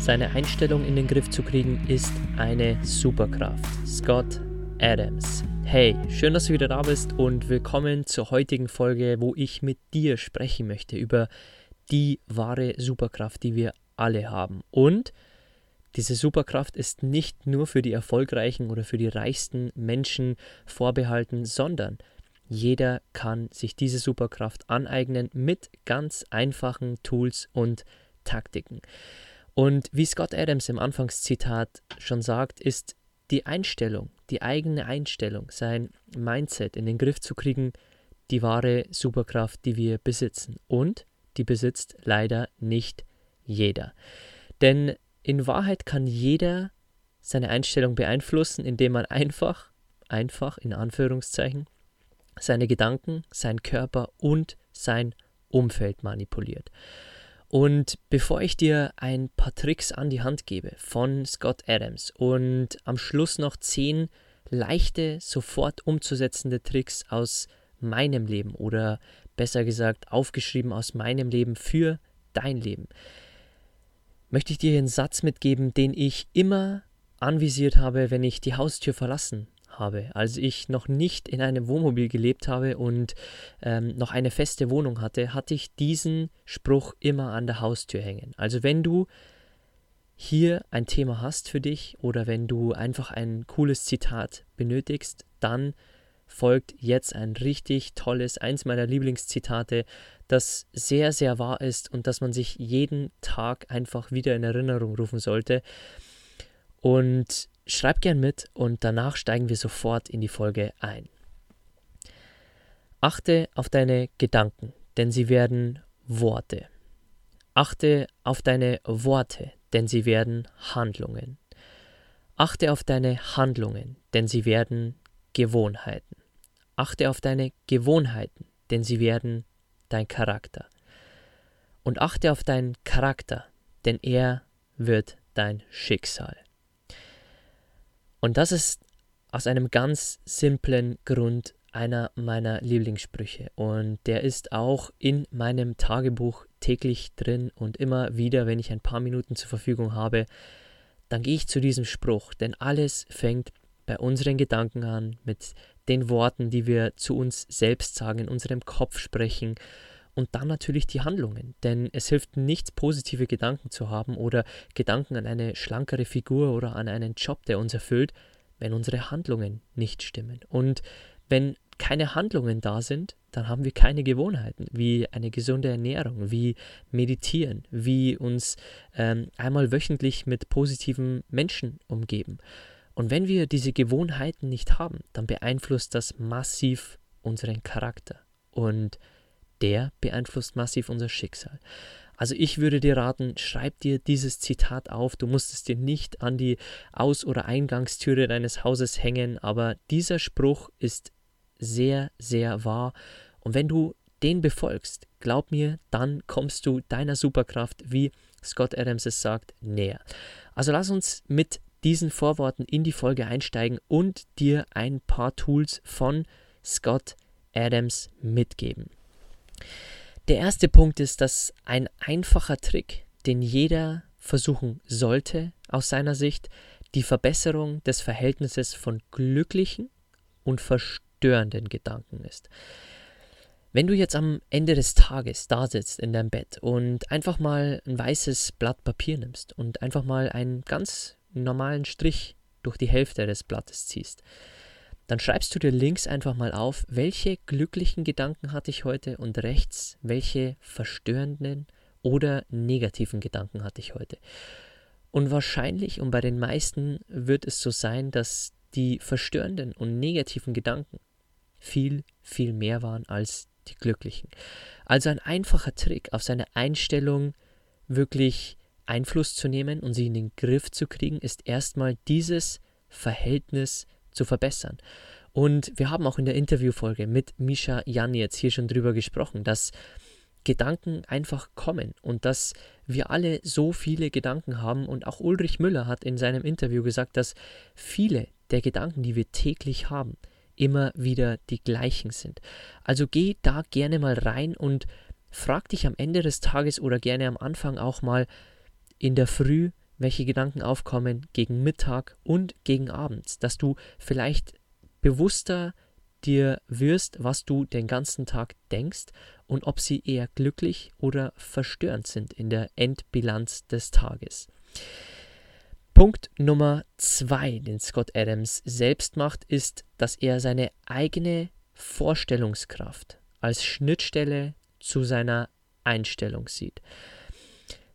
Seine Einstellung in den Griff zu kriegen ist eine Superkraft. Scott Adams. Hey, schön, dass du wieder da bist und willkommen zur heutigen Folge, wo ich mit dir sprechen möchte über die wahre Superkraft, die wir alle haben. Und diese Superkraft ist nicht nur für die erfolgreichen oder für die reichsten Menschen vorbehalten, sondern jeder kann sich diese Superkraft aneignen mit ganz einfachen Tools und Taktiken. Und wie Scott Adams im Anfangszitat schon sagt, ist die Einstellung, die eigene Einstellung, sein Mindset in den Griff zu kriegen, die wahre Superkraft, die wir besitzen. Und die besitzt leider nicht jeder. Denn in Wahrheit kann jeder seine Einstellung beeinflussen, indem man einfach, einfach in Anführungszeichen, seine Gedanken, seinen Körper und sein Umfeld manipuliert. Und bevor ich dir ein paar Tricks an die Hand gebe von Scott Adams und am Schluss noch zehn leichte, sofort umzusetzende Tricks aus meinem Leben oder besser gesagt aufgeschrieben aus meinem Leben für dein Leben, möchte ich dir einen Satz mitgeben, den ich immer anvisiert habe, wenn ich die Haustür verlassen habe, als ich noch nicht in einem Wohnmobil gelebt habe und ähm, noch eine feste Wohnung hatte, hatte ich diesen Spruch immer an der Haustür hängen. Also wenn du hier ein Thema hast für dich oder wenn du einfach ein cooles Zitat benötigst, dann folgt jetzt ein richtig tolles, eins meiner Lieblingszitate, das sehr, sehr wahr ist und das man sich jeden Tag einfach wieder in Erinnerung rufen sollte. Und Schreib gern mit und danach steigen wir sofort in die Folge ein. Achte auf deine Gedanken, denn sie werden Worte. Achte auf deine Worte, denn sie werden Handlungen. Achte auf deine Handlungen, denn sie werden Gewohnheiten. Achte auf deine Gewohnheiten, denn sie werden dein Charakter. Und achte auf deinen Charakter, denn er wird dein Schicksal. Und das ist aus einem ganz simplen Grund einer meiner Lieblingssprüche. Und der ist auch in meinem Tagebuch täglich drin und immer wieder, wenn ich ein paar Minuten zur Verfügung habe, dann gehe ich zu diesem Spruch. Denn alles fängt bei unseren Gedanken an, mit den Worten, die wir zu uns selbst sagen, in unserem Kopf sprechen und dann natürlich die Handlungen. Denn es hilft nichts, positive Gedanken zu haben oder Gedanken an eine schlankere Figur oder an einen Job, der uns erfüllt, wenn unsere Handlungen nicht stimmen. Und wenn keine Handlungen da sind, dann haben wir keine Gewohnheiten, wie eine gesunde Ernährung, wie meditieren, wie uns ähm, einmal wöchentlich mit positiven Menschen umgeben. Und wenn wir diese Gewohnheiten nicht haben, dann beeinflusst das massiv unseren Charakter. Und der beeinflusst massiv unser Schicksal. Also ich würde dir raten, schreib dir dieses Zitat auf. Du musst es dir nicht an die Aus- oder Eingangstüre deines Hauses hängen, aber dieser Spruch ist sehr, sehr wahr. Und wenn du den befolgst, glaub mir, dann kommst du deiner Superkraft, wie Scott Adams es sagt, näher. Also lass uns mit diesen Vorworten in die Folge einsteigen und dir ein paar Tools von Scott Adams mitgeben. Der erste Punkt ist, dass ein einfacher Trick, den jeder versuchen sollte, aus seiner Sicht, die Verbesserung des Verhältnisses von glücklichen und verstörenden Gedanken ist. Wenn du jetzt am Ende des Tages da sitzt in deinem Bett und einfach mal ein weißes Blatt Papier nimmst und einfach mal einen ganz normalen Strich durch die Hälfte des Blattes ziehst, dann schreibst du dir links einfach mal auf, welche glücklichen Gedanken hatte ich heute und rechts, welche verstörenden oder negativen Gedanken hatte ich heute. Und wahrscheinlich und bei den meisten wird es so sein, dass die verstörenden und negativen Gedanken viel, viel mehr waren als die glücklichen. Also ein einfacher Trick auf seine Einstellung wirklich Einfluss zu nehmen und sie in den Griff zu kriegen, ist erstmal dieses Verhältnis zu verbessern. Und wir haben auch in der Interviewfolge mit Misha Jan jetzt hier schon drüber gesprochen, dass Gedanken einfach kommen und dass wir alle so viele Gedanken haben. Und auch Ulrich Müller hat in seinem Interview gesagt, dass viele der Gedanken, die wir täglich haben, immer wieder die gleichen sind. Also geh da gerne mal rein und frag dich am Ende des Tages oder gerne am Anfang auch mal in der Früh, welche Gedanken aufkommen gegen Mittag und gegen Abends, dass du vielleicht bewusster dir wirst, was du den ganzen Tag denkst und ob sie eher glücklich oder verstörend sind in der Endbilanz des Tages. Punkt Nummer zwei, den Scott Adams selbst macht, ist, dass er seine eigene Vorstellungskraft als Schnittstelle zu seiner Einstellung sieht.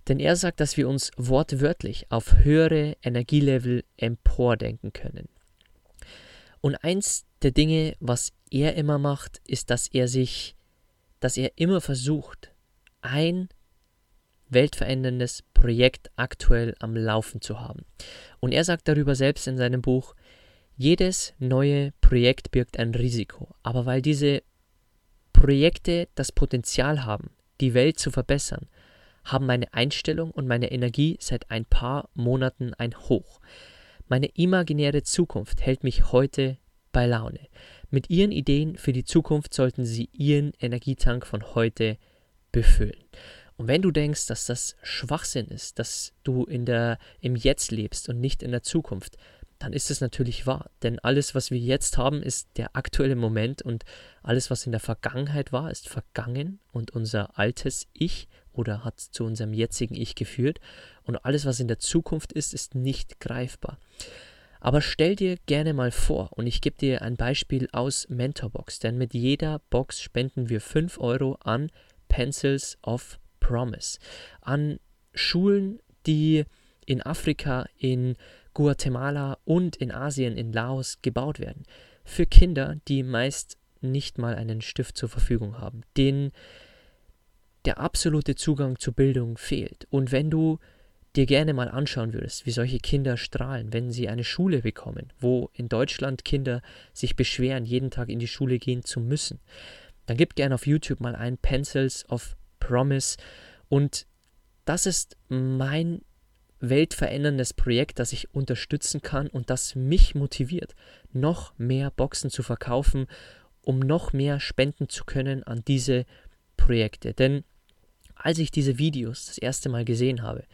Denn er sagt, dass wir uns wortwörtlich auf höhere Energielevel empordenken können. Und eins der Dinge, was er immer macht, ist, dass er sich, dass er immer versucht, ein weltveränderndes Projekt aktuell am Laufen zu haben. Und er sagt darüber selbst in seinem Buch, jedes neue Projekt birgt ein Risiko, aber weil diese Projekte das Potenzial haben, die Welt zu verbessern, haben meine Einstellung und meine Energie seit ein paar Monaten ein Hoch. Meine imaginäre Zukunft hält mich heute bei Laune. Mit Ihren Ideen für die Zukunft sollten Sie Ihren Energietank von heute befüllen. Und wenn du denkst, dass das Schwachsinn ist, dass du in der, im Jetzt lebst und nicht in der Zukunft, dann ist es natürlich wahr. Denn alles, was wir jetzt haben, ist der aktuelle Moment und alles, was in der Vergangenheit war, ist vergangen und unser altes Ich oder hat zu unserem jetzigen Ich geführt und alles, was in der Zukunft ist, ist nicht greifbar. Aber stell dir gerne mal vor, und ich gebe dir ein Beispiel aus Mentorbox, denn mit jeder Box spenden wir 5 Euro an Pencils of Promise, an Schulen, die in Afrika, in Guatemala und in Asien, in Laos gebaut werden. Für Kinder, die meist nicht mal einen Stift zur Verfügung haben, denen der absolute Zugang zur Bildung fehlt. Und wenn du dir gerne mal anschauen würdest, wie solche Kinder strahlen, wenn sie eine Schule bekommen, wo in Deutschland Kinder sich beschweren, jeden Tag in die Schule gehen zu müssen, dann gib gerne auf YouTube mal ein Pencils of Promise und das ist mein weltveränderndes Projekt, das ich unterstützen kann und das mich motiviert, noch mehr Boxen zu verkaufen, um noch mehr spenden zu können an diese Projekte. Denn als ich diese Videos das erste Mal gesehen habe,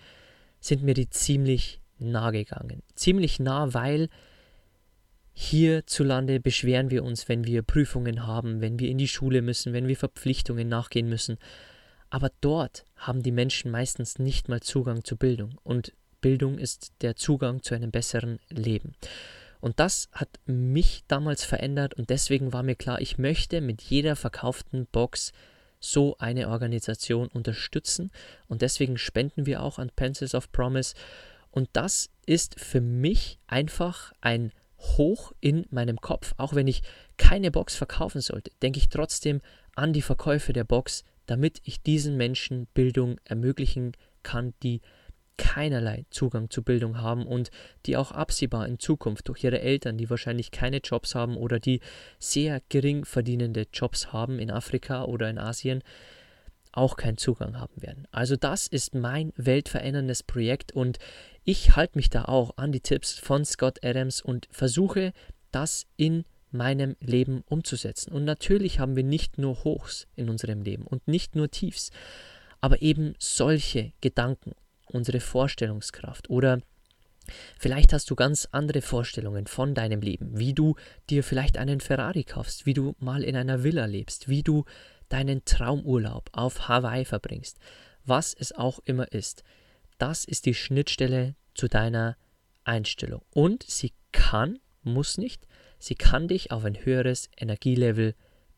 sind mir die ziemlich nah gegangen. Ziemlich nah, weil hierzulande beschweren wir uns, wenn wir Prüfungen haben, wenn wir in die Schule müssen, wenn wir Verpflichtungen nachgehen müssen. Aber dort haben die Menschen meistens nicht mal Zugang zu Bildung. Und Bildung ist der Zugang zu einem besseren Leben. Und das hat mich damals verändert und deswegen war mir klar, ich möchte mit jeder verkauften Box so eine Organisation unterstützen und deswegen spenden wir auch an Pencils of Promise und das ist für mich einfach ein Hoch in meinem Kopf. Auch wenn ich keine Box verkaufen sollte, denke ich trotzdem an die Verkäufe der Box, damit ich diesen Menschen Bildung ermöglichen kann, die keinerlei Zugang zu Bildung haben und die auch absehbar in Zukunft durch ihre Eltern, die wahrscheinlich keine Jobs haben oder die sehr gering verdienende Jobs haben in Afrika oder in Asien, auch keinen Zugang haben werden. Also das ist mein weltveränderndes Projekt und ich halte mich da auch an die Tipps von Scott Adams und versuche das in meinem Leben umzusetzen. Und natürlich haben wir nicht nur Hochs in unserem Leben und nicht nur Tiefs, aber eben solche Gedanken unsere Vorstellungskraft oder Vielleicht hast du ganz andere Vorstellungen von deinem Leben, wie du dir vielleicht einen Ferrari kaufst, wie du mal in einer Villa lebst, wie du deinen Traumurlaub auf Hawaii verbringst, was es auch immer ist. Das ist die Schnittstelle zu deiner Einstellung. Und sie kann, muss nicht, sie kann dich auf ein höheres Energielevel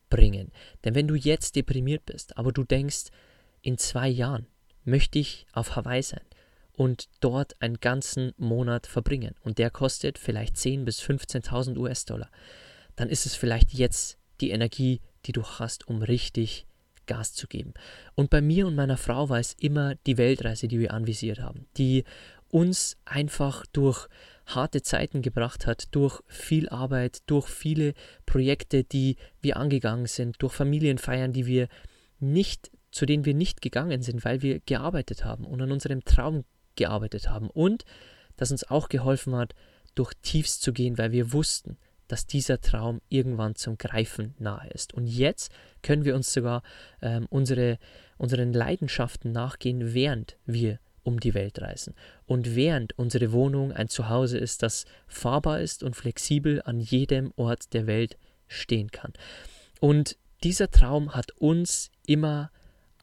bringen. Denn wenn du jetzt deprimiert bist, aber du denkst, in zwei Jahren möchte ich auf Hawaii sein und dort einen ganzen Monat verbringen und der kostet vielleicht 10.000 bis 15.000 US-Dollar, dann ist es vielleicht jetzt die Energie, die du hast, um richtig Gas zu geben. Und bei mir und meiner Frau war es immer die Weltreise, die wir anvisiert haben, die uns einfach durch harte Zeiten gebracht hat, durch viel Arbeit, durch viele Projekte, die wir angegangen sind, durch Familienfeiern, die wir nicht, zu denen wir nicht gegangen sind, weil wir gearbeitet haben und an unserem Traum gearbeitet haben und das uns auch geholfen hat, durch Tiefs zu gehen, weil wir wussten, dass dieser Traum irgendwann zum Greifen nahe ist. Und jetzt können wir uns sogar ähm, unsere, unseren Leidenschaften nachgehen, während wir um die Welt reisen. Und während unsere Wohnung ein Zuhause ist, das fahrbar ist und flexibel an jedem Ort der Welt stehen kann. Und dieser Traum hat uns immer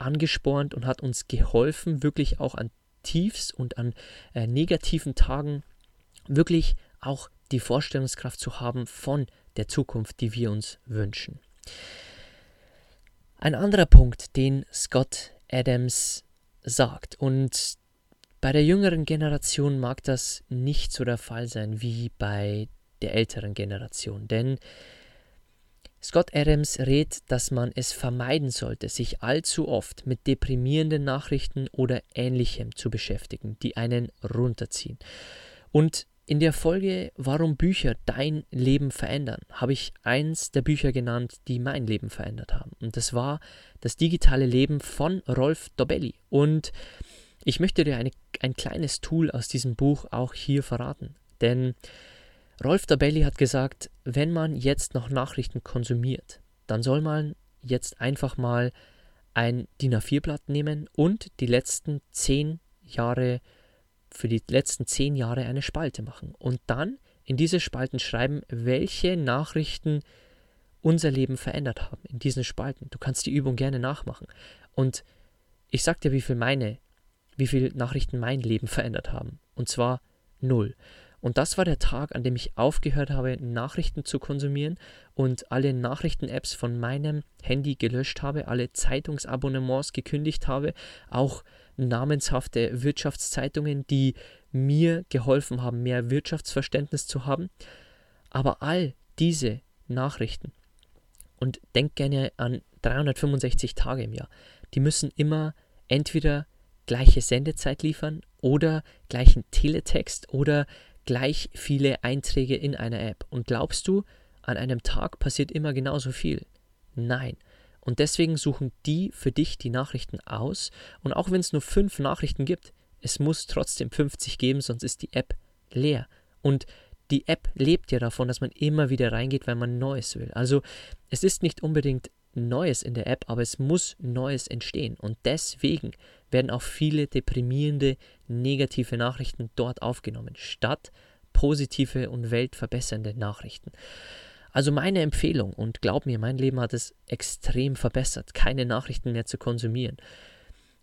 angespornt und hat uns geholfen, wirklich auch an Tiefs und an äh, negativen Tagen wirklich auch die Vorstellungskraft zu haben von der Zukunft, die wir uns wünschen. Ein anderer Punkt, den Scott Adams sagt, und bei der jüngeren Generation mag das nicht so der Fall sein wie bei der älteren Generation, denn Scott Adams rät, dass man es vermeiden sollte, sich allzu oft mit deprimierenden Nachrichten oder ähnlichem zu beschäftigen, die einen runterziehen. Und in der Folge Warum Bücher dein Leben verändern, habe ich eins der Bücher genannt, die mein Leben verändert haben. Und das war Das digitale Leben von Rolf Dobelli. Und ich möchte dir eine, ein kleines Tool aus diesem Buch auch hier verraten. Denn Rolf Dabelli hat gesagt, wenn man jetzt noch Nachrichten konsumiert, dann soll man jetzt einfach mal ein DIN A4-Blatt nehmen und die letzten zehn Jahre, für die letzten zehn Jahre eine Spalte machen. Und dann in diese Spalten schreiben, welche Nachrichten unser Leben verändert haben in diesen Spalten. Du kannst die Übung gerne nachmachen. Und ich sag dir, wie viel meine wie viele Nachrichten mein Leben verändert haben. Und zwar null. Und das war der Tag, an dem ich aufgehört habe, Nachrichten zu konsumieren und alle Nachrichten-Apps von meinem Handy gelöscht habe, alle Zeitungsabonnements gekündigt habe, auch namenshafte Wirtschaftszeitungen, die mir geholfen haben, mehr Wirtschaftsverständnis zu haben. Aber all diese Nachrichten, und denk gerne an 365 Tage im Jahr, die müssen immer entweder gleiche Sendezeit liefern oder gleichen Teletext oder gleich viele Einträge in einer App. Und glaubst du, an einem Tag passiert immer genauso viel? Nein. Und deswegen suchen die für dich die Nachrichten aus. Und auch wenn es nur fünf Nachrichten gibt, es muss trotzdem 50 geben, sonst ist die App leer. Und die App lebt ja davon, dass man immer wieder reingeht, weil man Neues will. Also es ist nicht unbedingt Neues in der App, aber es muss Neues entstehen. Und deswegen werden auch viele deprimierende, negative Nachrichten dort aufgenommen, statt positive und weltverbessernde Nachrichten. Also meine Empfehlung, und glaub mir, mein Leben hat es extrem verbessert, keine Nachrichten mehr zu konsumieren.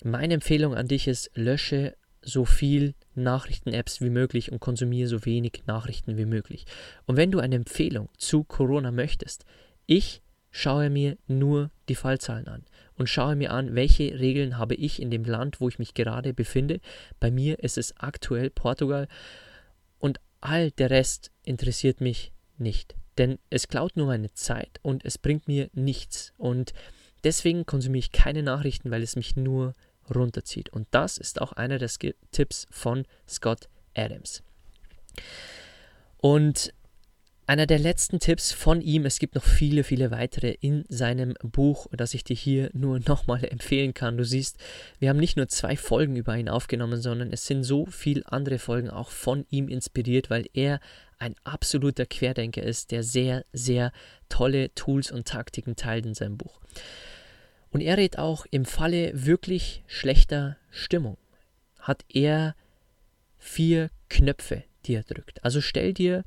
Meine Empfehlung an dich ist, lösche so viel Nachrichten-Apps wie möglich und konsumiere so wenig Nachrichten wie möglich. Und wenn du eine Empfehlung zu Corona möchtest, ich schaue mir nur die Fallzahlen an und schaue mir an, welche Regeln habe ich in dem Land, wo ich mich gerade befinde. Bei mir ist es aktuell Portugal und all der Rest interessiert mich nicht, denn es klaut nur meine Zeit und es bringt mir nichts und deswegen konsumiere ich keine Nachrichten, weil es mich nur runterzieht und das ist auch einer der Tipps von Scott Adams. Und einer der letzten Tipps von ihm, es gibt noch viele, viele weitere in seinem Buch, das ich dir hier nur nochmal empfehlen kann. Du siehst, wir haben nicht nur zwei Folgen über ihn aufgenommen, sondern es sind so viele andere Folgen auch von ihm inspiriert, weil er ein absoluter Querdenker ist, der sehr, sehr tolle Tools und Taktiken teilt in seinem Buch. Und er rät auch, im Falle wirklich schlechter Stimmung hat er vier Knöpfe, die er drückt. Also stell dir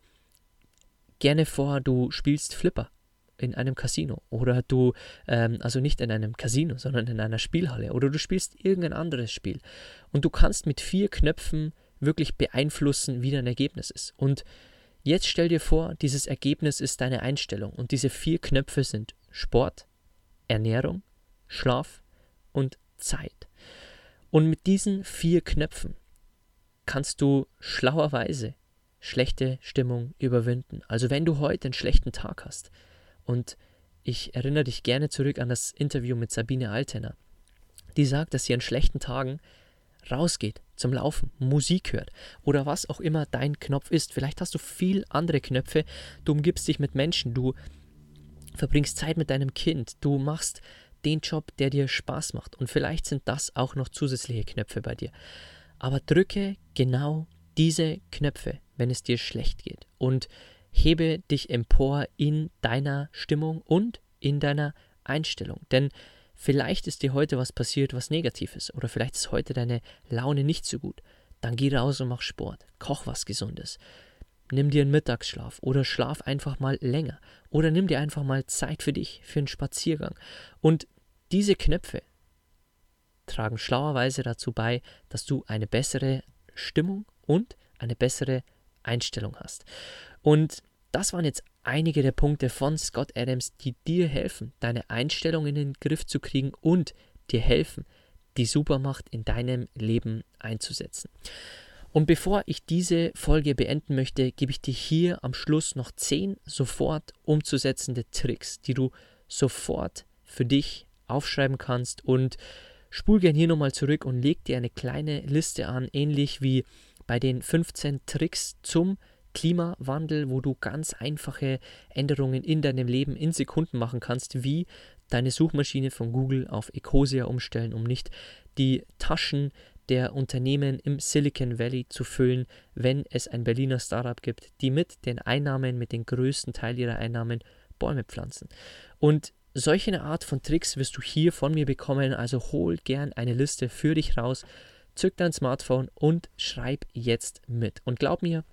gerne vor, du spielst Flipper in einem Casino oder du, ähm, also nicht in einem Casino, sondern in einer Spielhalle oder du spielst irgendein anderes Spiel und du kannst mit vier Knöpfen wirklich beeinflussen, wie dein Ergebnis ist. Und jetzt stell dir vor, dieses Ergebnis ist deine Einstellung und diese vier Knöpfe sind Sport, Ernährung, Schlaf und Zeit. Und mit diesen vier Knöpfen kannst du schlauerweise schlechte Stimmung überwinden. Also wenn du heute einen schlechten Tag hast und ich erinnere dich gerne zurück an das Interview mit Sabine Altener. Die sagt, dass sie an schlechten Tagen rausgeht zum Laufen, Musik hört oder was auch immer dein Knopf ist. Vielleicht hast du viel andere Knöpfe, du umgibst dich mit Menschen, du verbringst Zeit mit deinem Kind, du machst den Job, der dir Spaß macht und vielleicht sind das auch noch zusätzliche Knöpfe bei dir. Aber drücke genau diese Knöpfe, wenn es dir schlecht geht und hebe dich empor in deiner Stimmung und in deiner Einstellung. Denn vielleicht ist dir heute was passiert, was negativ ist. Oder vielleicht ist heute deine Laune nicht so gut. Dann geh raus und mach Sport. Koch was Gesundes. Nimm dir einen Mittagsschlaf oder schlaf einfach mal länger. Oder nimm dir einfach mal Zeit für dich, für einen Spaziergang. Und diese Knöpfe tragen schlauerweise dazu bei, dass du eine bessere Stimmung und eine bessere Einstellung hast. Und das waren jetzt einige der Punkte von Scott Adams, die dir helfen, deine Einstellung in den Griff zu kriegen und dir helfen, die Supermacht in deinem Leben einzusetzen. Und bevor ich diese Folge beenden möchte, gebe ich dir hier am Schluss noch zehn sofort umzusetzende Tricks, die du sofort für dich aufschreiben kannst und spul gern hier nochmal zurück und leg dir eine kleine Liste an, ähnlich wie bei den 15 Tricks zum Klimawandel, wo du ganz einfache Änderungen in deinem Leben in Sekunden machen kannst, wie deine Suchmaschine von Google auf Ecosia umstellen, um nicht die Taschen der Unternehmen im Silicon Valley zu füllen, wenn es ein Berliner Startup gibt, die mit den Einnahmen, mit dem größten Teil ihrer Einnahmen Bäume pflanzen. Und solche Art von Tricks wirst du hier von mir bekommen, also hol gern eine Liste für dich raus zück dein Smartphone und schreib jetzt mit. Und glaub mir,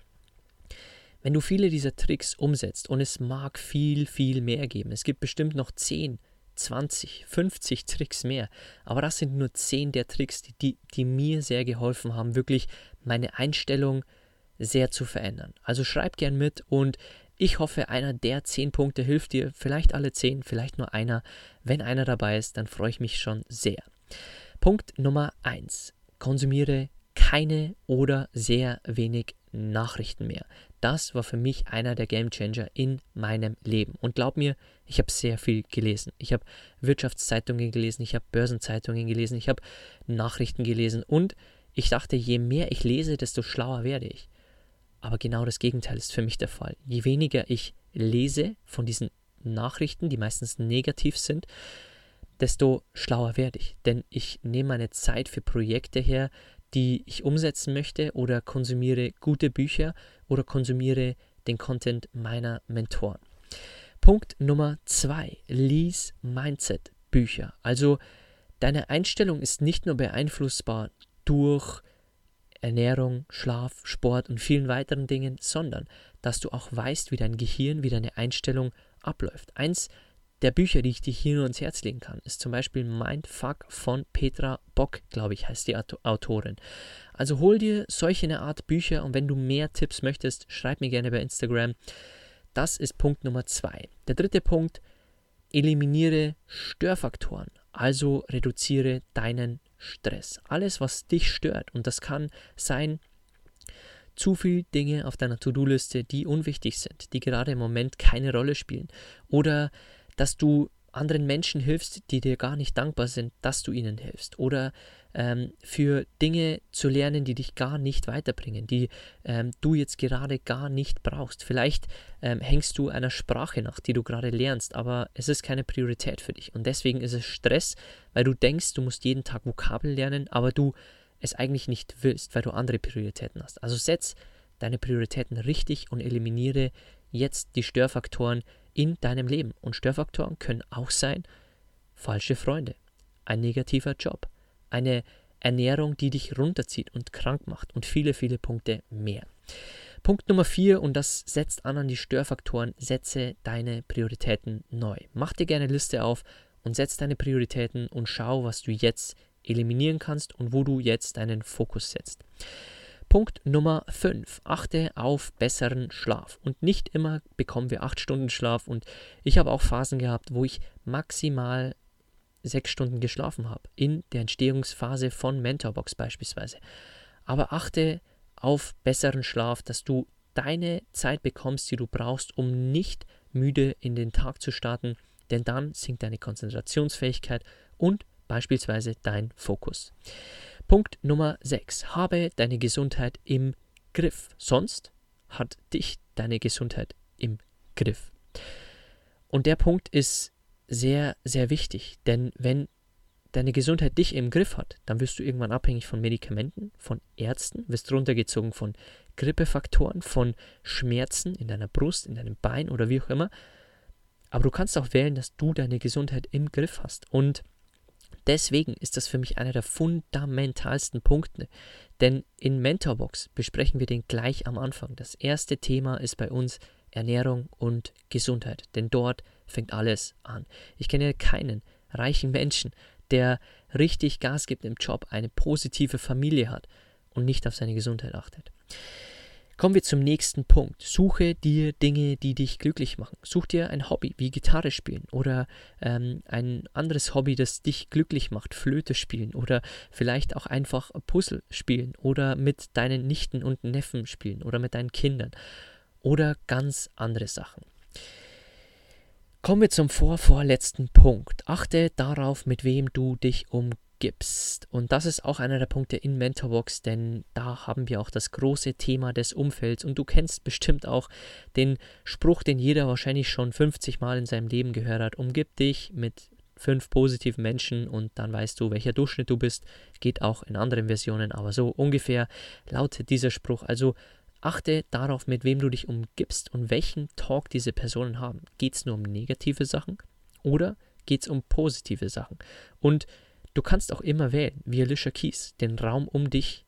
wenn du viele dieser Tricks umsetzt, und es mag viel, viel mehr geben, es gibt bestimmt noch 10, 20, 50 Tricks mehr, aber das sind nur 10 der Tricks, die, die, die mir sehr geholfen haben, wirklich meine Einstellung sehr zu verändern. Also schreib gern mit und ich hoffe, einer der 10 Punkte hilft dir, vielleicht alle 10, vielleicht nur einer. Wenn einer dabei ist, dann freue ich mich schon sehr. Punkt Nummer 1 konsumiere keine oder sehr wenig Nachrichten mehr. Das war für mich einer der Gamechanger in meinem Leben. Und glaub mir, ich habe sehr viel gelesen. Ich habe Wirtschaftszeitungen gelesen, ich habe Börsenzeitungen gelesen, ich habe Nachrichten gelesen und ich dachte, je mehr ich lese, desto schlauer werde ich. Aber genau das Gegenteil ist für mich der Fall. Je weniger ich lese von diesen Nachrichten, die meistens negativ sind, desto schlauer werde ich. Denn ich nehme meine Zeit für Projekte her, die ich umsetzen möchte oder konsumiere gute Bücher oder konsumiere den Content meiner Mentoren. Punkt Nummer zwei, lies Mindset-Bücher. Also deine Einstellung ist nicht nur beeinflussbar durch Ernährung, Schlaf, Sport und vielen weiteren Dingen, sondern dass du auch weißt, wie dein Gehirn, wie deine Einstellung abläuft. Eins der Bücher, die ich dir hier nur ans Herz legen kann, ist zum Beispiel Mindfuck von Petra Bock, glaube ich, heißt die Autorin. Also hol dir solche eine Art Bücher und wenn du mehr Tipps möchtest, schreib mir gerne bei Instagram. Das ist Punkt Nummer zwei. Der dritte Punkt, eliminiere Störfaktoren, also reduziere deinen Stress. Alles, was dich stört, und das kann sein, zu viele Dinge auf deiner To-Do-Liste, die unwichtig sind, die gerade im Moment keine Rolle spielen. Oder dass du anderen Menschen hilfst, die dir gar nicht dankbar sind, dass du ihnen hilfst. Oder ähm, für Dinge zu lernen, die dich gar nicht weiterbringen, die ähm, du jetzt gerade gar nicht brauchst. Vielleicht ähm, hängst du einer Sprache nach, die du gerade lernst, aber es ist keine Priorität für dich. Und deswegen ist es Stress, weil du denkst, du musst jeden Tag Vokabeln lernen, aber du es eigentlich nicht willst, weil du andere Prioritäten hast. Also setz deine Prioritäten richtig und eliminiere jetzt die Störfaktoren, in deinem Leben. Und Störfaktoren können auch sein falsche Freunde, ein negativer Job, eine Ernährung, die dich runterzieht und krank macht und viele, viele Punkte mehr. Punkt Nummer vier, und das setzt an an die Störfaktoren, setze deine Prioritäten neu. Mach dir gerne eine Liste auf und setz deine Prioritäten und schau, was du jetzt eliminieren kannst und wo du jetzt deinen Fokus setzt. Punkt Nummer 5. Achte auf besseren Schlaf. Und nicht immer bekommen wir 8 Stunden Schlaf. Und ich habe auch Phasen gehabt, wo ich maximal 6 Stunden geschlafen habe. In der Entstehungsphase von Mentorbox beispielsweise. Aber achte auf besseren Schlaf, dass du deine Zeit bekommst, die du brauchst, um nicht müde in den Tag zu starten denn dann sinkt deine Konzentrationsfähigkeit und beispielsweise dein Fokus. Punkt Nummer 6. Habe deine Gesundheit im Griff. Sonst hat dich deine Gesundheit im Griff. Und der Punkt ist sehr, sehr wichtig, denn wenn deine Gesundheit dich im Griff hat, dann wirst du irgendwann abhängig von Medikamenten, von Ärzten, wirst runtergezogen von Grippefaktoren, von Schmerzen in deiner Brust, in deinem Bein oder wie auch immer. Aber du kannst auch wählen, dass du deine Gesundheit im Griff hast. Und deswegen ist das für mich einer der fundamentalsten Punkte. Denn in Mentorbox besprechen wir den gleich am Anfang. Das erste Thema ist bei uns Ernährung und Gesundheit. Denn dort fängt alles an. Ich kenne keinen reichen Menschen, der richtig Gas gibt im Job, eine positive Familie hat und nicht auf seine Gesundheit achtet. Kommen wir zum nächsten Punkt. Suche dir Dinge, die dich glücklich machen. Such dir ein Hobby wie Gitarre spielen oder ähm, ein anderes Hobby, das dich glücklich macht, Flöte spielen oder vielleicht auch einfach Puzzle spielen oder mit deinen Nichten und Neffen spielen oder mit deinen Kindern oder ganz andere Sachen. Kommen wir zum vorvorletzten Punkt. Achte darauf, mit wem du dich umgibst. Und das ist auch einer der Punkte in Mentorbox, denn da haben wir auch das große Thema des Umfelds. Und du kennst bestimmt auch den Spruch, den jeder wahrscheinlich schon 50 Mal in seinem Leben gehört hat. Umgib dich mit fünf positiven Menschen und dann weißt du, welcher Durchschnitt du bist. Geht auch in anderen Versionen, aber so ungefähr lautet dieser Spruch. Also Achte darauf, mit wem du dich umgibst und welchen Talk diese Personen haben. Geht es nur um negative Sachen oder geht es um positive Sachen? Und du kannst auch immer wählen, wie Alicia Keys, den Raum um dich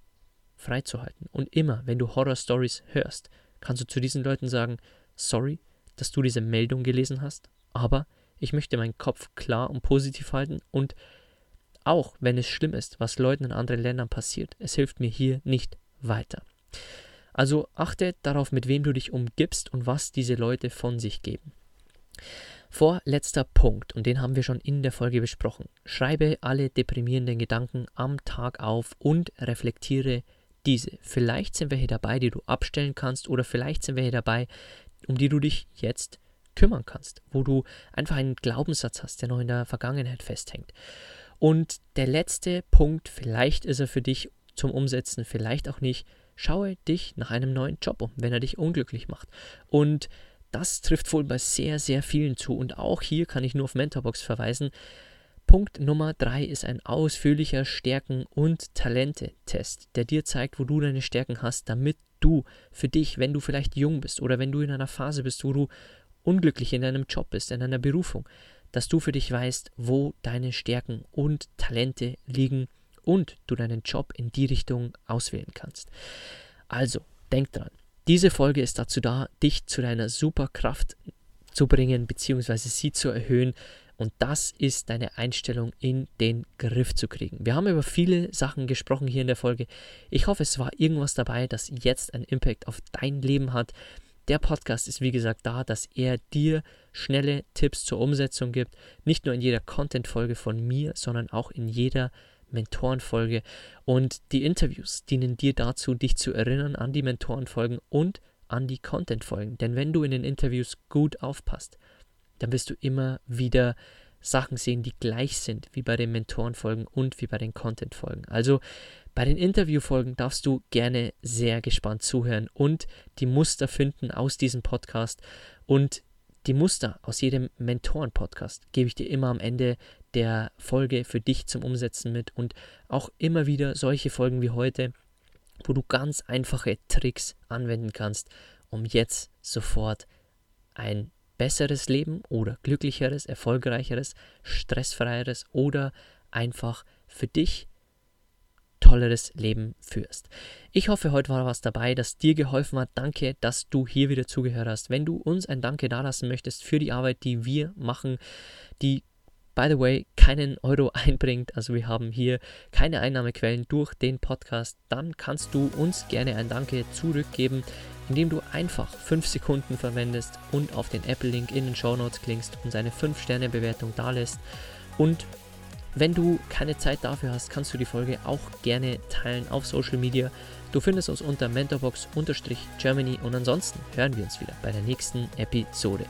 freizuhalten. Und immer, wenn du Horror-Stories hörst, kannst du zu diesen Leuten sagen, sorry, dass du diese Meldung gelesen hast, aber ich möchte meinen Kopf klar und positiv halten und auch wenn es schlimm ist, was Leuten in anderen Ländern passiert, es hilft mir hier nicht weiter. Also achte darauf, mit wem du dich umgibst und was diese Leute von sich geben. Vorletzter Punkt, und den haben wir schon in der Folge besprochen. Schreibe alle deprimierenden Gedanken am Tag auf und reflektiere diese. Vielleicht sind welche dabei, die du abstellen kannst, oder vielleicht sind welche dabei, um die du dich jetzt kümmern kannst, wo du einfach einen Glaubenssatz hast, der noch in der Vergangenheit festhängt. Und der letzte Punkt, vielleicht ist er für dich zum Umsetzen, vielleicht auch nicht, Schaue dich nach einem neuen Job um, wenn er dich unglücklich macht. Und das trifft wohl bei sehr, sehr vielen zu. Und auch hier kann ich nur auf Mentorbox verweisen. Punkt Nummer drei ist ein ausführlicher Stärken- und Talente-Test, der dir zeigt, wo du deine Stärken hast, damit du für dich, wenn du vielleicht jung bist oder wenn du in einer Phase bist, wo du unglücklich in deinem Job bist, in deiner Berufung, dass du für dich weißt, wo deine Stärken und Talente liegen und du deinen Job in die Richtung auswählen kannst. Also, denk dran, diese Folge ist dazu da, dich zu deiner Superkraft zu bringen bzw. sie zu erhöhen und das ist deine Einstellung in den Griff zu kriegen. Wir haben über viele Sachen gesprochen hier in der Folge. Ich hoffe, es war irgendwas dabei, das jetzt einen Impact auf dein Leben hat. Der Podcast ist wie gesagt da, dass er dir schnelle Tipps zur Umsetzung gibt. Nicht nur in jeder Content-Folge von mir, sondern auch in jeder Mentorenfolge. Und die Interviews dienen dir dazu, dich zu erinnern an die Mentorenfolgen und an die Content-Folgen. Denn wenn du in den Interviews gut aufpasst, dann wirst du immer wieder Sachen sehen, die gleich sind wie bei den Mentorenfolgen und wie bei den Content-Folgen. Also bei den Interviewfolgen darfst du gerne sehr gespannt zuhören und die Muster finden aus diesem Podcast und die Muster aus jedem Mentoren-Podcast gebe ich dir immer am Ende der Folge für dich zum Umsetzen mit und auch immer wieder solche Folgen wie heute, wo du ganz einfache Tricks anwenden kannst, um jetzt sofort ein besseres Leben oder glücklicheres, erfolgreicheres, stressfreieres oder einfach für dich tolleres Leben führst. Ich hoffe, heute war was dabei, das dir geholfen hat. Danke, dass du hier wieder zugehört hast. Wenn du uns ein Danke dalassen möchtest für die Arbeit, die wir machen, die by the way, keinen Euro einbringt, also wir haben hier keine Einnahmequellen durch den Podcast, dann kannst du uns gerne ein Danke zurückgeben, indem du einfach 5 Sekunden verwendest und auf den Apple-Link in den Show Notes klickst und seine 5-Sterne-Bewertung dalässt. Und wenn du keine Zeit dafür hast, kannst du die Folge auch gerne teilen auf Social Media. Du findest uns unter mentorbox-germany und ansonsten hören wir uns wieder bei der nächsten Episode.